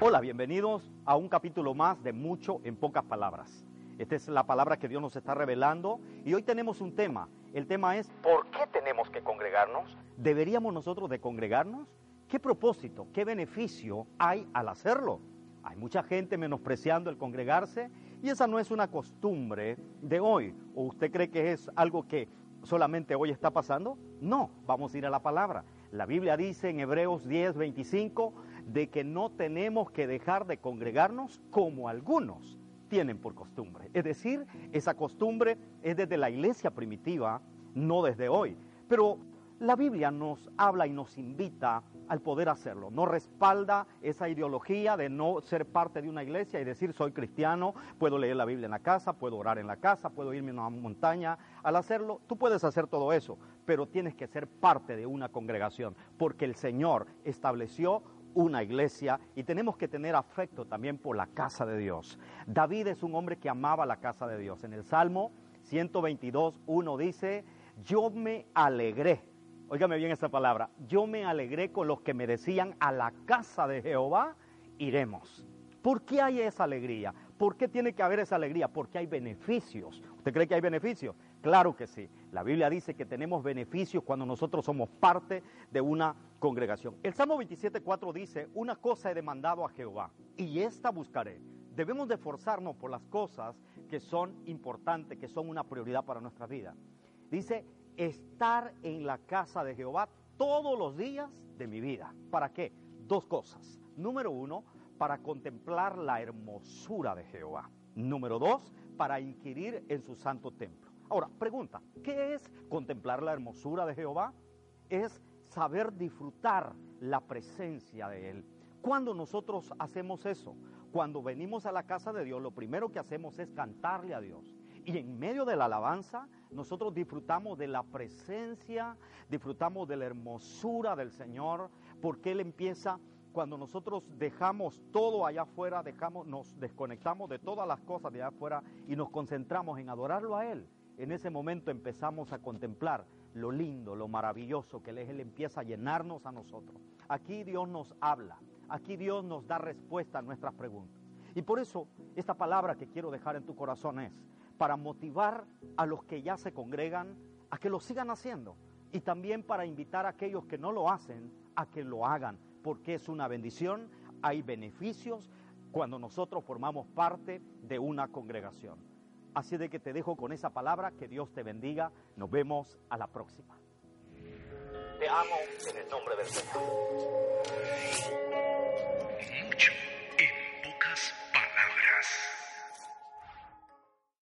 Hola, bienvenidos a un capítulo más de Mucho en pocas palabras. Esta es la palabra que Dios nos está revelando y hoy tenemos un tema. El tema es ¿por qué tenemos que congregarnos? ¿Deberíamos nosotros de congregarnos? ¿Qué propósito, qué beneficio hay al hacerlo? Hay mucha gente menospreciando el congregarse y esa no es una costumbre de hoy. ¿O usted cree que es algo que solamente hoy está pasando? No, vamos a ir a la palabra. La Biblia dice en Hebreos 10, 25 de que no tenemos que dejar de congregarnos como algunos tienen por costumbre. Es decir, esa costumbre es desde la iglesia primitiva, no desde hoy. Pero la Biblia nos habla y nos invita al poder hacerlo. No respalda esa ideología de no ser parte de una iglesia y decir soy cristiano, puedo leer la Biblia en la casa, puedo orar en la casa, puedo irme a una montaña. Al hacerlo, tú puedes hacer todo eso, pero tienes que ser parte de una congregación, porque el Señor estableció una iglesia y tenemos que tener afecto también por la casa de Dios. David es un hombre que amaba la casa de Dios. En el Salmo 122, 1 dice, yo me alegré. Óigame bien esa palabra. Yo me alegré con los que me decían, a la casa de Jehová iremos. ¿Por qué hay esa alegría? ¿Por qué tiene que haber esa alegría? Porque hay beneficios. ¿Usted cree que hay beneficios? Claro que sí. La Biblia dice que tenemos beneficios cuando nosotros somos parte de una congregación. El Salmo 27.4 dice, una cosa he demandado a Jehová y esta buscaré. Debemos de esforzarnos por las cosas que son importantes, que son una prioridad para nuestra vida. Dice, estar en la casa de Jehová todos los días de mi vida. ¿Para qué? Dos cosas. Número uno, para contemplar la hermosura de Jehová. Número dos, para inquirir en su santo templo. Ahora, pregunta, ¿qué es contemplar la hermosura de Jehová? Es saber disfrutar la presencia de Él. Cuando nosotros hacemos eso, cuando venimos a la casa de Dios, lo primero que hacemos es cantarle a Dios. Y en medio de la alabanza, nosotros disfrutamos de la presencia, disfrutamos de la hermosura del Señor, porque Él empieza cuando nosotros dejamos todo allá afuera, dejamos, nos desconectamos de todas las cosas de allá afuera y nos concentramos en adorarlo a Él, en ese momento empezamos a contemplar lo lindo, lo maravilloso que Él, Él empieza a llenarnos a nosotros. Aquí Dios nos habla, aquí Dios nos da respuesta a nuestras preguntas. Y por eso esta palabra que quiero dejar en tu corazón es para motivar a los que ya se congregan a que lo sigan haciendo y también para invitar a aquellos que no lo hacen a que lo hagan porque es una bendición, hay beneficios cuando nosotros formamos parte de una congregación. Así de que te dejo con esa palabra, que Dios te bendiga, nos vemos a la próxima. Te amo en el nombre del Señor.